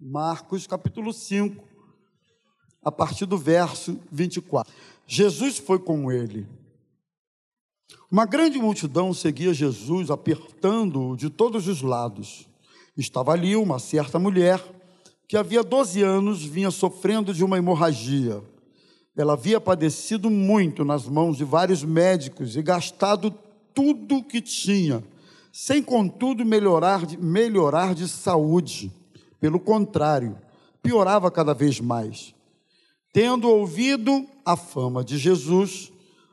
Marcos capítulo 5, a partir do verso 24. Jesus foi com ele. Uma grande multidão seguia Jesus, apertando-o de todos os lados. Estava ali uma certa mulher que havia 12 anos vinha sofrendo de uma hemorragia. Ela havia padecido muito nas mãos de vários médicos e gastado tudo o que tinha, sem contudo melhorar de, melhorar de saúde. Pelo contrário, piorava cada vez mais. Tendo ouvido a fama de Jesus,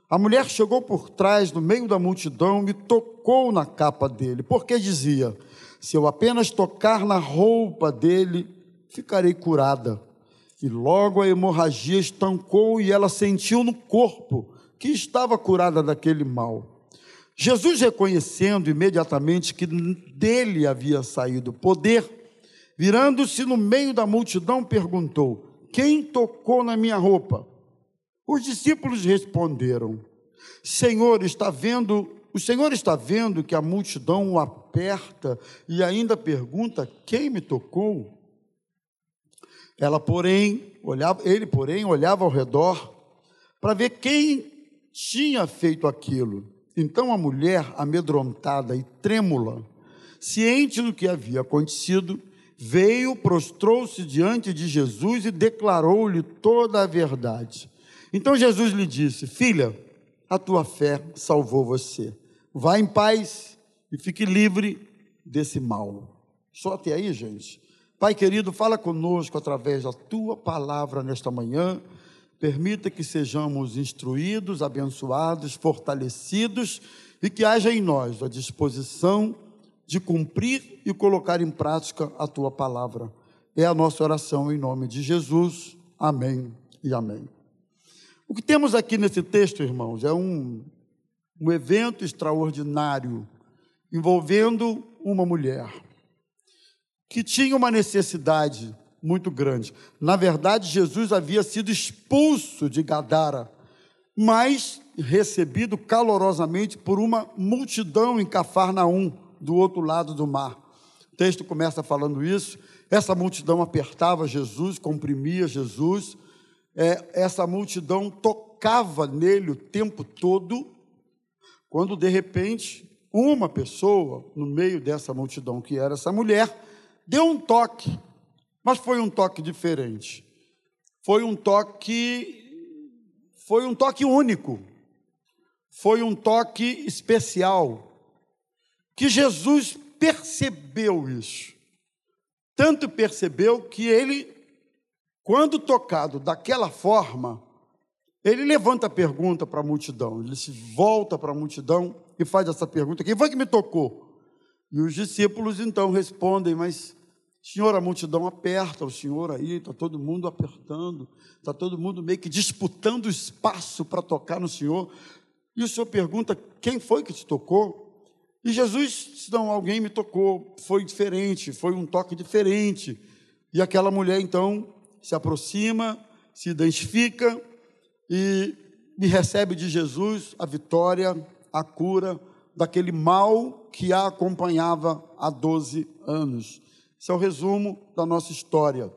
a mulher chegou por trás, no meio da multidão, e tocou na capa dele, porque dizia: Se eu apenas tocar na roupa dele, ficarei curada. E logo a hemorragia estancou e ela sentiu no corpo que estava curada daquele mal. Jesus, reconhecendo imediatamente que dele havia saído poder, virando-se no meio da multidão, perguntou: Quem tocou na minha roupa? Os discípulos responderam: Senhor, está vendo, o Senhor está vendo que a multidão o aperta e ainda pergunta: Quem me tocou? Ela, porém, olhava, ele, porém, olhava ao redor para ver quem tinha feito aquilo. Então a mulher, amedrontada e trêmula, ciente do que havia acontecido, veio, prostrou-se diante de Jesus e declarou-lhe toda a verdade. Então Jesus lhe disse: Filha, a tua fé salvou você. Vá em paz e fique livre desse mal. Só até aí, gente. Pai querido, fala conosco através da tua palavra nesta manhã. Permita que sejamos instruídos, abençoados, fortalecidos e que haja em nós a disposição de cumprir e colocar em prática a tua palavra. É a nossa oração em nome de Jesus. Amém e amém. O que temos aqui nesse texto, irmãos, é um, um evento extraordinário envolvendo uma mulher que tinha uma necessidade muito grande. Na verdade, Jesus havia sido expulso de Gadara, mas recebido calorosamente por uma multidão em Cafarnaum, do outro lado do mar. O texto começa falando isso. Essa multidão apertava Jesus, comprimia Jesus. É, essa multidão tocava nele o tempo todo, quando de repente uma pessoa no meio dessa multidão, que era essa mulher, deu um toque, mas foi um toque diferente. Foi um toque foi um toque único. Foi um toque especial. Que Jesus percebeu isso. Tanto percebeu que ele quando tocado daquela forma, ele levanta a pergunta para a multidão, ele se volta para a multidão e faz essa pergunta: quem foi que me tocou? E os discípulos então respondem: Mas, Senhor, a multidão aperta o Senhor aí, está todo mundo apertando, está todo mundo meio que disputando espaço para tocar no Senhor. E o Senhor pergunta: Quem foi que te tocou? E Jesus diz: Não, alguém me tocou, foi diferente, foi um toque diferente. E aquela mulher então se aproxima, se identifica e me recebe de Jesus a vitória, a cura daquele mal que a acompanhava há 12 anos. Esse é o resumo da nossa história.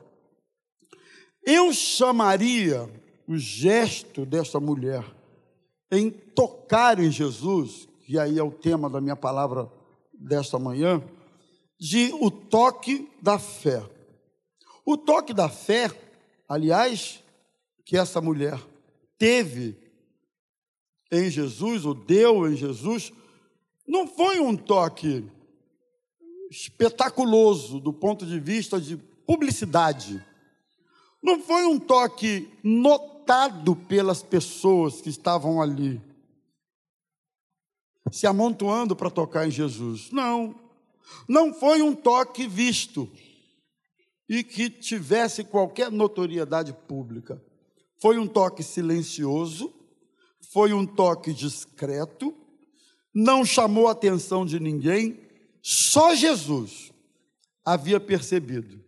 Eu chamaria o gesto desta mulher em tocar em Jesus, que aí é o tema da minha palavra desta manhã, de o toque da fé. O toque da fé, aliás, que essa mulher teve em Jesus, ou deu em Jesus, não foi um toque espetaculoso do ponto de vista de publicidade. Não foi um toque notado pelas pessoas que estavam ali, se amontoando para tocar em Jesus. Não. Não foi um toque visto e que tivesse qualquer notoriedade pública. Foi um toque silencioso, foi um toque discreto, não chamou a atenção de ninguém, só Jesus havia percebido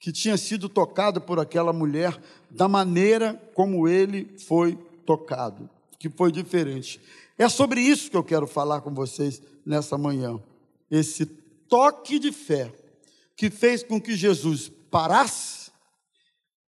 que tinha sido tocado por aquela mulher da maneira como ele foi tocado, que foi diferente. É sobre isso que eu quero falar com vocês nessa manhã. Esse toque de fé que fez com que Jesus parasse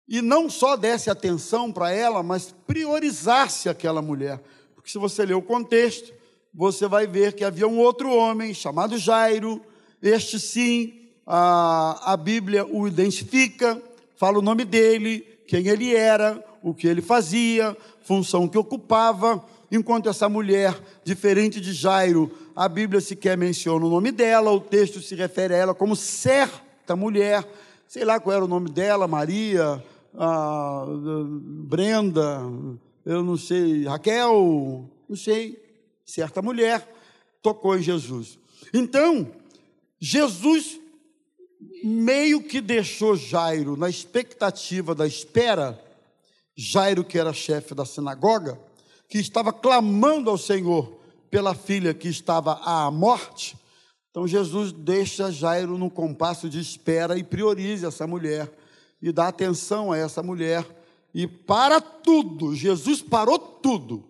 e não só desse atenção para ela, mas priorizasse aquela mulher. Porque se você ler o contexto, você vai ver que havia um outro homem chamado Jairo, este sim, a, a Bíblia o identifica, fala o nome dele, quem ele era, o que ele fazia, função que ocupava, enquanto essa mulher, diferente de Jairo, a Bíblia sequer menciona o nome dela, o texto se refere a ela como certa mulher, sei lá qual era o nome dela, Maria, ah, Brenda, eu não sei, Raquel, não sei, certa mulher tocou em Jesus. Então, Jesus meio que deixou Jairo na expectativa da espera, Jairo, que era chefe da sinagoga, que estava clamando ao Senhor pela filha que estava à morte. Então Jesus deixa Jairo no compasso de espera e prioriza essa mulher e dá atenção a essa mulher e para tudo. Jesus parou tudo.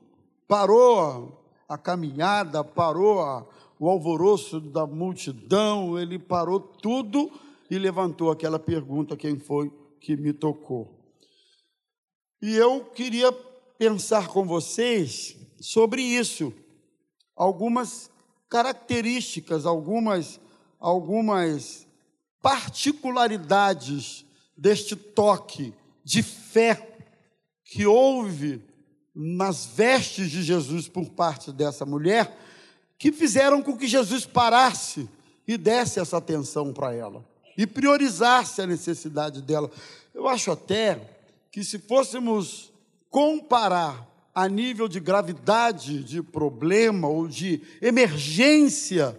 Parou a caminhada, parou a, o alvoroço da multidão, ele parou tudo e levantou aquela pergunta: quem foi que me tocou? E eu queria pensar com vocês sobre isso, algumas características, algumas, algumas particularidades deste toque de fé que houve nas vestes de Jesus por parte dessa mulher, que fizeram com que Jesus parasse e desse essa atenção para ela e priorizasse a necessidade dela. Eu acho até que se fôssemos comparar a nível de gravidade de problema ou de emergência,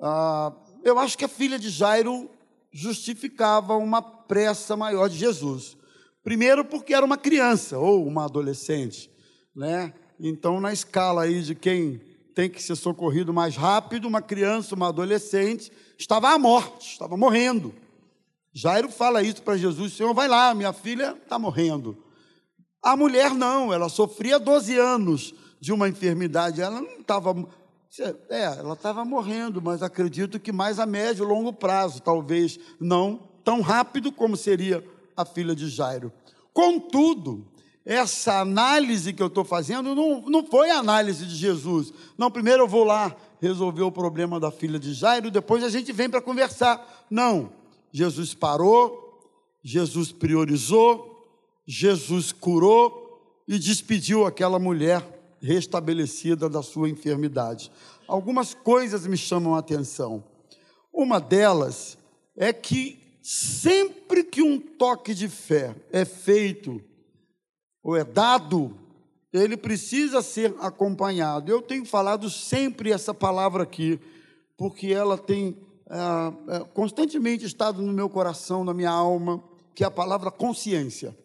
ah, eu acho que a filha de Jairo justificava uma pressa maior de Jesus. Primeiro, porque era uma criança ou uma adolescente, né? Então, na escala aí de quem tem que ser socorrido mais rápido, uma criança, uma adolescente, estava à morte, estava morrendo. Jairo fala isso para Jesus: Senhor, vai lá, minha filha está morrendo. A mulher não, ela sofria 12 anos de uma enfermidade, ela não estava. É, ela estava morrendo, mas acredito que mais a médio longo prazo, talvez não tão rápido como seria a filha de Jairo. Contudo, essa análise que eu estou fazendo não, não foi a análise de Jesus. Não, primeiro eu vou lá resolver o problema da filha de Jairo, depois a gente vem para conversar. Não, Jesus parou, Jesus priorizou, Jesus curou e despediu aquela mulher restabelecida da sua enfermidade. Algumas coisas me chamam a atenção. Uma delas é que sempre que um toque de fé é feito ou é dado, ele precisa ser acompanhado. Eu tenho falado sempre essa palavra aqui, porque ela tem é, é, constantemente estado no meu coração, na minha alma, que é a palavra consciência.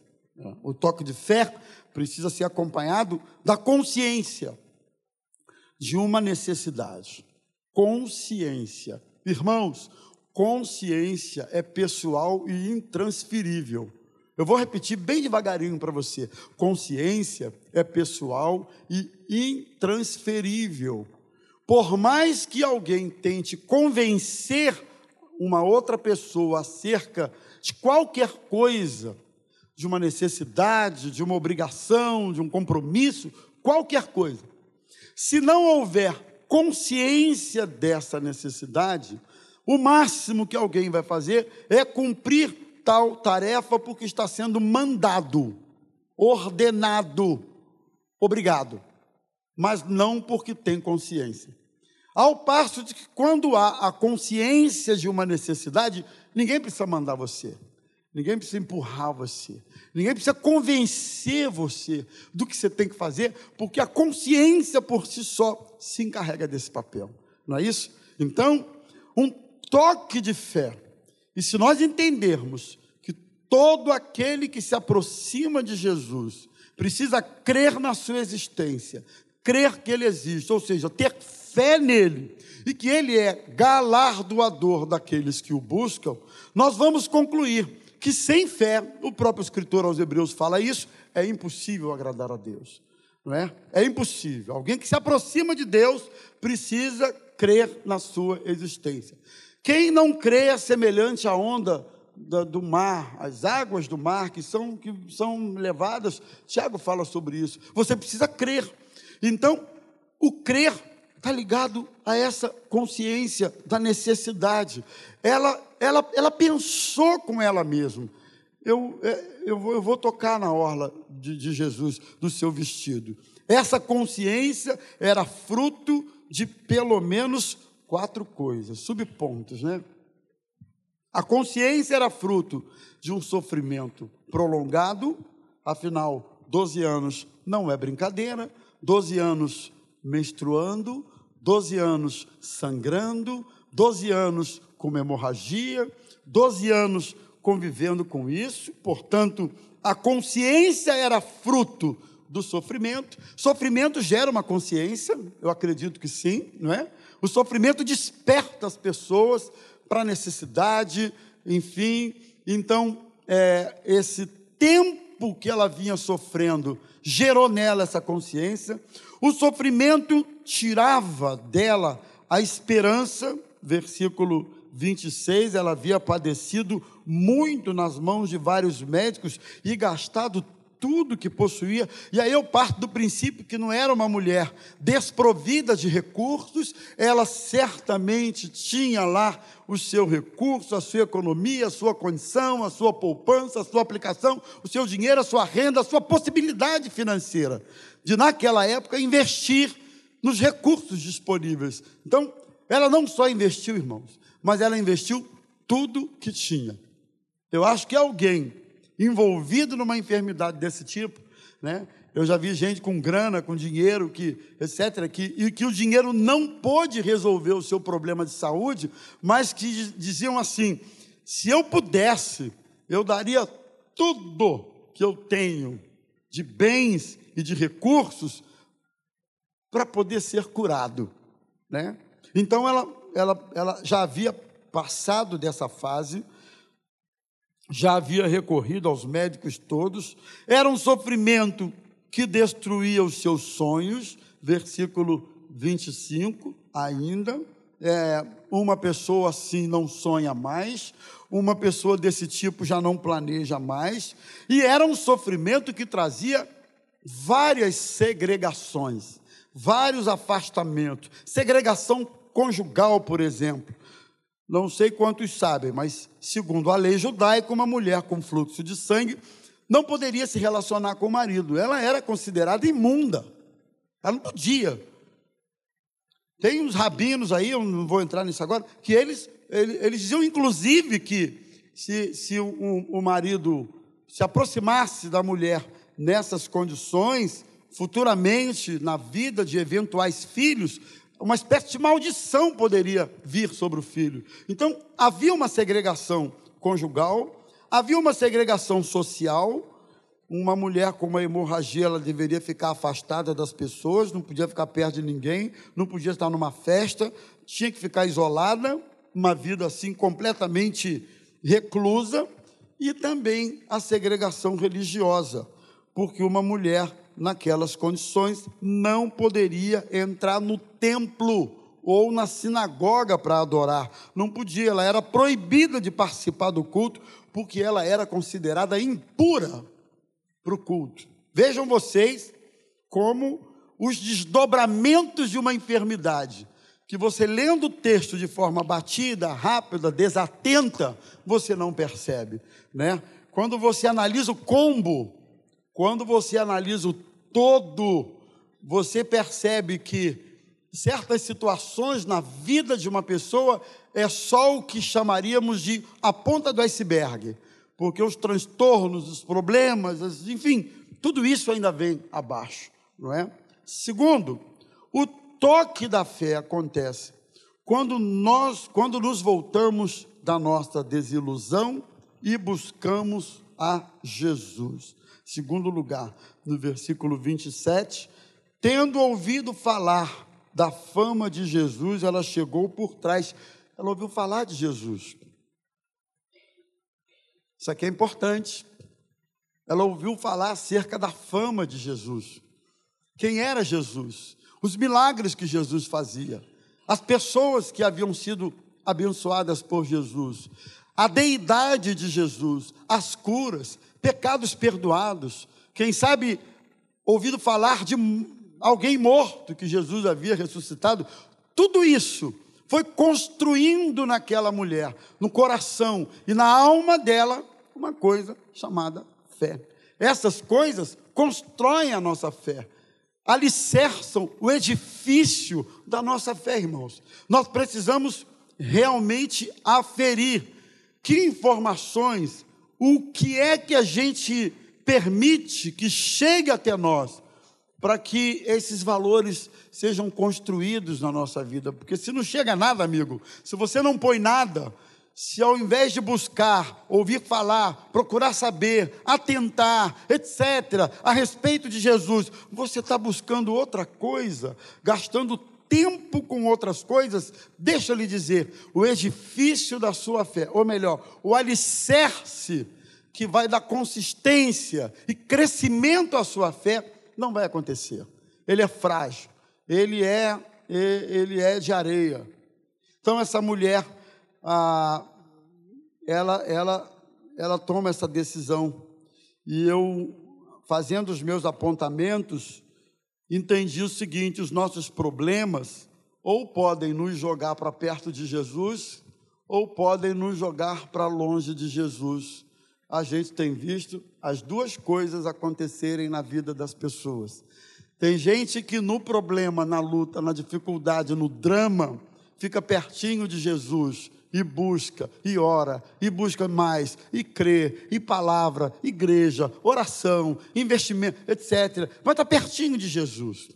O toque de fé precisa ser acompanhado da consciência de uma necessidade. Consciência. Irmãos, consciência é pessoal e intransferível. Eu vou repetir bem devagarinho para você. Consciência é pessoal e intransferível. Por mais que alguém tente convencer uma outra pessoa acerca de qualquer coisa, de uma necessidade, de uma obrigação, de um compromisso, qualquer coisa, se não houver consciência dessa necessidade, o máximo que alguém vai fazer é cumprir tal tarefa porque está sendo mandado, ordenado, obrigado, mas não porque tem consciência. Ao passo de que quando há a consciência de uma necessidade, ninguém precisa mandar você, ninguém precisa empurrar você, ninguém precisa convencer você do que você tem que fazer, porque a consciência por si só se encarrega desse papel, não é isso? Então, um toque de fé. E se nós entendermos que todo aquele que se aproxima de Jesus precisa crer na sua existência, crer que ele existe, ou seja, ter fé nele e que ele é galardoador daqueles que o buscam, nós vamos concluir que sem fé, o próprio escritor aos Hebreus fala isso, é impossível agradar a Deus. Não é? É impossível. Alguém que se aproxima de Deus precisa crer na sua existência. Quem não crê é semelhante à onda do mar, as águas do mar que são, que são levadas. Tiago fala sobre isso. Você precisa crer. Então, o crer está ligado a essa consciência da necessidade. Ela, ela, ela pensou com ela mesma. Eu, é, eu, vou, eu vou tocar na orla de, de Jesus, do seu vestido. Essa consciência era fruto de pelo menos quatro coisas, subpontos, né? A consciência era fruto de um sofrimento prolongado, afinal, 12 anos não é brincadeira, 12 anos menstruando, 12 anos sangrando, 12 anos com hemorragia, 12 anos convivendo com isso, portanto, a consciência era fruto do sofrimento. Sofrimento gera uma consciência, eu acredito que sim, não é? O sofrimento desperta as pessoas para a necessidade, enfim. Então, é, esse tempo que ela vinha sofrendo gerou nela essa consciência. O sofrimento tirava dela a esperança, versículo 26, ela havia padecido muito nas mãos de vários médicos e gastado tudo que possuía. E aí eu parto do princípio que não era uma mulher desprovida de recursos, ela certamente tinha lá o seu recurso, a sua economia, a sua condição, a sua poupança, a sua aplicação, o seu dinheiro, a sua renda, a sua possibilidade financeira de naquela época investir nos recursos disponíveis. Então, ela não só investiu, irmãos, mas ela investiu tudo que tinha. Eu acho que alguém envolvido numa enfermidade desse tipo, né? Eu já vi gente com grana, com dinheiro, que, etc., que, e que o dinheiro não pôde resolver o seu problema de saúde, mas que diziam assim: se eu pudesse, eu daria tudo que eu tenho de bens e de recursos para poder ser curado, né? Então ela, ela, ela já havia passado dessa fase, já havia recorrido aos médicos todos, era um sofrimento que destruía os seus sonhos, versículo 25 ainda. É, uma pessoa assim não sonha mais, uma pessoa desse tipo já não planeja mais, e era um sofrimento que trazia várias segregações, vários afastamentos, segregação conjugal, por exemplo. Não sei quantos sabem, mas segundo a lei judaica, uma mulher com fluxo de sangue não poderia se relacionar com o marido. Ela era considerada imunda. Ela não podia. Tem uns rabinos aí, eu não vou entrar nisso agora, que eles, eles, eles diziam, inclusive, que se, se o, o marido se aproximasse da mulher nessas condições, futuramente, na vida de eventuais filhos, uma espécie de maldição poderia vir sobre o filho. Então, havia uma segregação conjugal, havia uma segregação social. Uma mulher com uma hemorragia, ela deveria ficar afastada das pessoas, não podia ficar perto de ninguém, não podia estar numa festa, tinha que ficar isolada, uma vida assim completamente reclusa, e também a segregação religiosa porque uma mulher naquelas condições não poderia entrar no templo ou na sinagoga para adorar. Não podia, ela era proibida de participar do culto, porque ela era considerada impura para o culto. Vejam vocês como os desdobramentos de uma enfermidade, que você lendo o texto de forma batida, rápida, desatenta, você não percebe, né? Quando você analisa o combo quando você analisa o todo, você percebe que certas situações na vida de uma pessoa é só o que chamaríamos de a ponta do iceberg, porque os transtornos, os problemas, enfim, tudo isso ainda vem abaixo, não é? Segundo, o toque da fé acontece quando nós, quando nos voltamos da nossa desilusão e buscamos a Jesus. Segundo lugar, no versículo 27, tendo ouvido falar da fama de Jesus, ela chegou por trás. Ela ouviu falar de Jesus. Isso aqui é importante. Ela ouviu falar acerca da fama de Jesus. Quem era Jesus? Os milagres que Jesus fazia. As pessoas que haviam sido abençoadas por Jesus. A deidade de Jesus, as curas, pecados perdoados. Quem sabe ouvido falar de alguém morto que Jesus havia ressuscitado. Tudo isso foi construindo naquela mulher, no coração e na alma dela, uma coisa chamada fé. Essas coisas constroem a nossa fé, alicerçam o edifício da nossa fé, irmãos. Nós precisamos realmente aferir que informações, o que é que a gente permite que chegue até nós, para que esses valores sejam construídos na nossa vida. Porque se não chega nada, amigo, se você não põe nada, se ao invés de buscar, ouvir falar, procurar saber, atentar, etc., a respeito de Jesus, você está buscando outra coisa, gastando tempo com outras coisas, deixa eu lhe dizer, o edifício da sua fé, ou melhor, o alicerce que vai dar consistência e crescimento à sua fé, não vai acontecer. Ele é frágil, ele é, ele é de areia. Então essa mulher ah, ela, ela, ela toma essa decisão. E eu, fazendo os meus apontamentos, entendi o seguinte: os nossos problemas ou podem nos jogar para perto de Jesus, ou podem nos jogar para longe de Jesus. A gente tem visto as duas coisas acontecerem na vida das pessoas. Tem gente que no problema, na luta, na dificuldade, no drama, fica pertinho de Jesus e busca, e ora, e busca mais, e crê, e palavra, igreja, oração, investimento, etc. Vai estar pertinho de Jesus.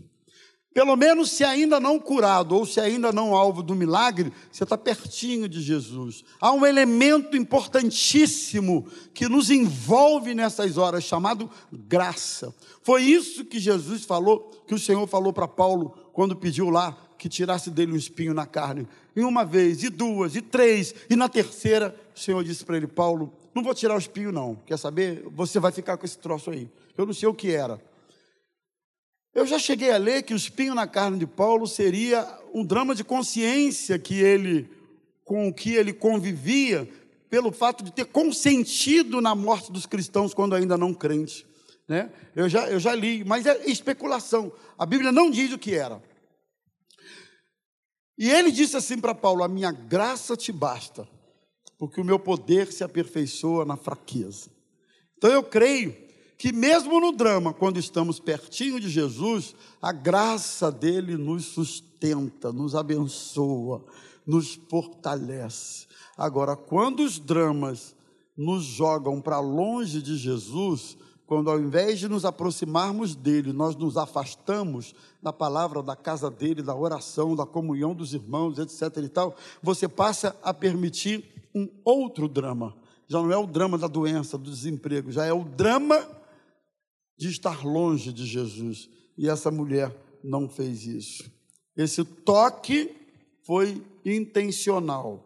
Pelo menos se ainda não curado, ou se ainda não alvo do milagre, você está pertinho de Jesus. Há um elemento importantíssimo que nos envolve nessas horas, chamado graça. Foi isso que Jesus falou, que o Senhor falou para Paulo quando pediu lá que tirasse dele um espinho na carne. E uma vez, e duas, e três, e na terceira, o Senhor disse para ele: Paulo, não vou tirar o espinho, não. Quer saber? Você vai ficar com esse troço aí. Eu não sei o que era. Eu já cheguei a ler que o espinho na carne de Paulo seria um drama de consciência que ele, com o que ele convivia, pelo fato de ter consentido na morte dos cristãos quando ainda não crente. Né? Eu, já, eu já li, mas é especulação. A Bíblia não diz o que era. E ele disse assim para Paulo: A minha graça te basta, porque o meu poder se aperfeiçoa na fraqueza. Então eu creio que, mesmo no drama, quando estamos pertinho de Jesus, a graça dele nos sustenta, nos abençoa, nos fortalece. Agora, quando os dramas nos jogam para longe de Jesus, quando ao invés de nos aproximarmos dele, nós nos afastamos da palavra, da casa dele, da oração, da comunhão dos irmãos, etc. e tal, você passa a permitir um outro drama. Já não é o drama da doença, do desemprego, já é o drama de estar longe de Jesus. E essa mulher não fez isso. Esse toque foi intencional.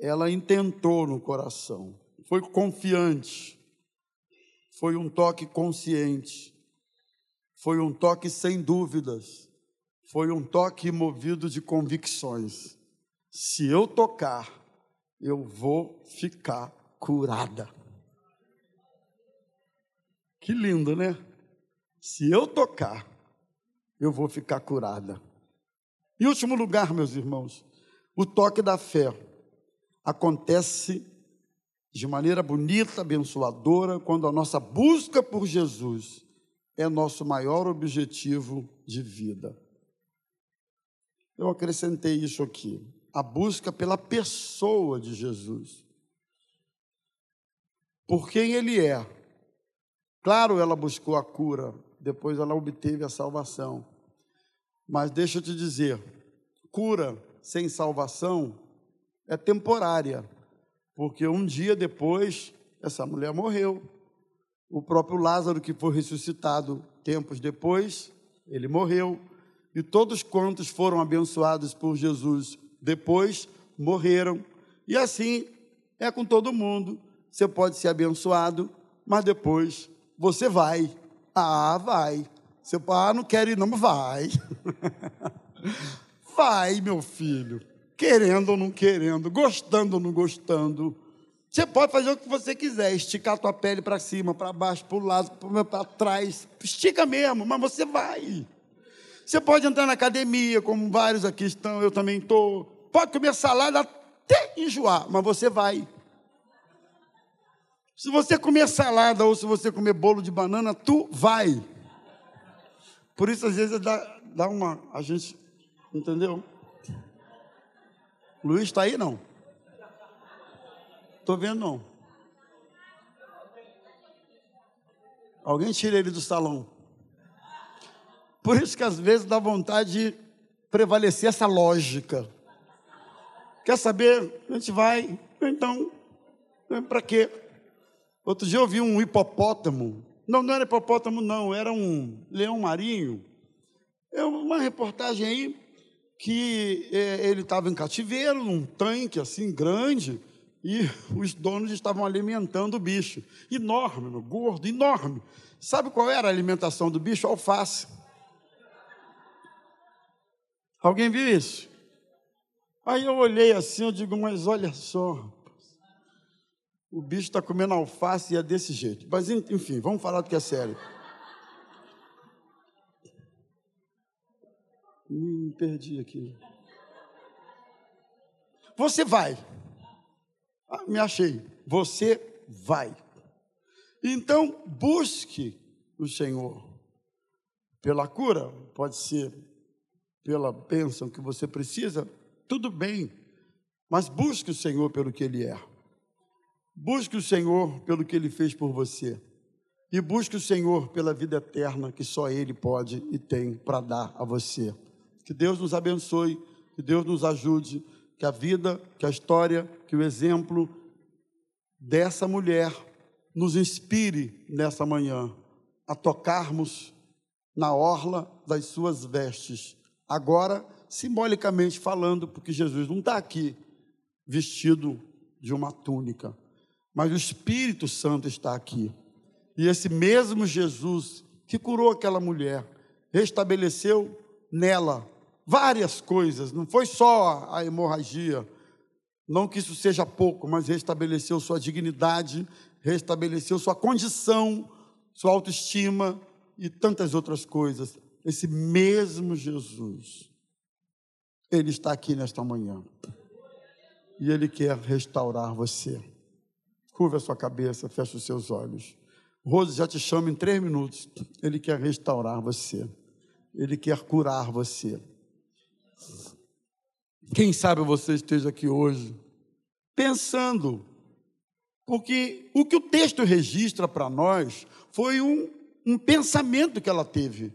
Ela intentou no coração, foi confiante foi um toque consciente, foi um toque sem dúvidas, foi um toque movido de convicções. Se eu tocar, eu vou ficar curada. Que lindo, né? Se eu tocar, eu vou ficar curada. Em último lugar, meus irmãos, o toque da fé acontece de maneira bonita, abençoadora, quando a nossa busca por Jesus é nosso maior objetivo de vida. Eu acrescentei isso aqui, a busca pela pessoa de Jesus. Por quem ele é. Claro, ela buscou a cura, depois ela obteve a salvação. Mas deixa eu te dizer, cura sem salvação é temporária porque um dia depois essa mulher morreu. O próprio Lázaro, que foi ressuscitado tempos depois, ele morreu. E todos quantos foram abençoados por Jesus depois morreram. E assim é com todo mundo. Você pode ser abençoado, mas depois você vai. Ah, vai. Pai ah, não quer ir, não, vai. vai, meu filho. Querendo ou não querendo, gostando ou não gostando. Você pode fazer o que você quiser, esticar a tua pele para cima, para baixo, para o lado, para trás. Estica mesmo, mas você vai. Você pode entrar na academia, como vários aqui estão, eu também estou. Pode comer salada até enjoar, mas você vai. Se você comer salada ou se você comer bolo de banana, tu vai. Por isso, às vezes, dá, dá uma. A gente. Entendeu? Luiz está aí, não? Estou vendo, não. Alguém tira ele do salão. Por isso que às vezes dá vontade de prevalecer essa lógica. Quer saber? A gente vai. Então, para quê? Outro dia eu vi um hipopótamo. Não, não era hipopótamo, não, era um leão marinho. É uma reportagem aí que é, ele estava em cativeiro, num tanque assim grande, e os donos estavam alimentando o bicho. Enorme, gordo, enorme. Sabe qual era a alimentação do bicho? Alface. Alguém viu isso? Aí eu olhei assim, eu digo, mas olha só, o bicho está comendo alface e é desse jeito. Mas, enfim, vamos falar do que é sério. Me perdi aqui. Você vai. Ah, me achei. Você vai. Então, busque o Senhor pela cura, pode ser pela bênção que você precisa, tudo bem, mas busque o Senhor pelo que Ele é. Busque o Senhor pelo que Ele fez por você. E busque o Senhor pela vida eterna que só Ele pode e tem para dar a você. Que Deus nos abençoe, que Deus nos ajude, que a vida, que a história, que o exemplo dessa mulher nos inspire nessa manhã a tocarmos na orla das suas vestes. Agora, simbolicamente falando, porque Jesus não está aqui vestido de uma túnica mas o Espírito Santo está aqui. E esse mesmo Jesus que curou aquela mulher, restabeleceu nela várias coisas, não foi só a hemorragia, não que isso seja pouco, mas restabeleceu sua dignidade, restabeleceu sua condição, sua autoestima e tantas outras coisas. Esse mesmo Jesus, ele está aqui nesta manhã. E ele quer restaurar você. Curva a sua cabeça, feche os seus olhos. Rose já te chama em três minutos. Ele quer restaurar você. Ele quer curar você. Quem sabe você esteja aqui hoje pensando, porque o que o texto registra para nós foi um, um pensamento que ela teve,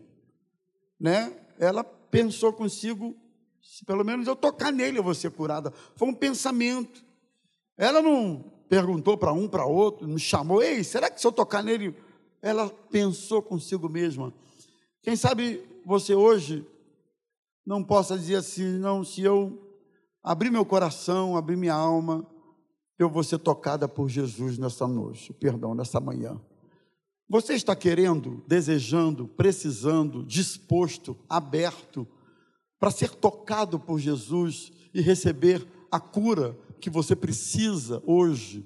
né? Ela pensou consigo, se pelo menos eu tocar nele eu vou ser curada. Foi um pensamento. Ela não perguntou para um, para outro, me chamou, ei, será que se eu tocar nele? Ela pensou consigo mesma. Quem sabe você hoje não possa dizer assim, não, se eu abrir meu coração, abrir minha alma, eu vou ser tocada por Jesus nessa noite, perdão, nessa manhã. Você está querendo, desejando, precisando, disposto, aberto para ser tocado por Jesus e receber a cura que você precisa hoje.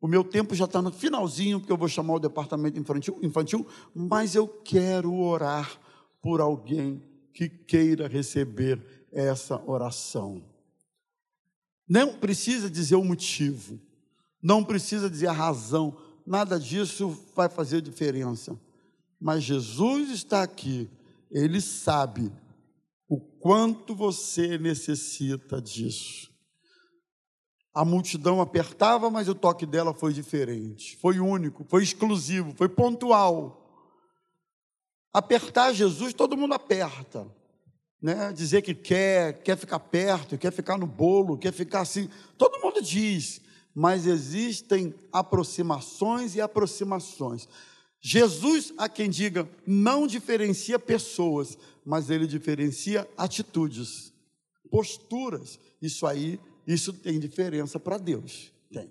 O meu tempo já está no finalzinho, porque eu vou chamar o departamento infantil, infantil, mas eu quero orar por alguém que queira receber essa oração. Não precisa dizer o motivo, não precisa dizer a razão, nada disso vai fazer diferença. Mas Jesus está aqui, Ele sabe o quanto você necessita disso. A multidão apertava, mas o toque dela foi diferente, foi único, foi exclusivo, foi pontual. Apertar Jesus, todo mundo aperta. Né? Dizer que quer, quer ficar perto, quer ficar no bolo, quer ficar assim, todo mundo diz, mas existem aproximações e aproximações. Jesus, a quem diga, não diferencia pessoas, mas ele diferencia atitudes, posturas. Isso aí isso tem diferença para Deus? Tem.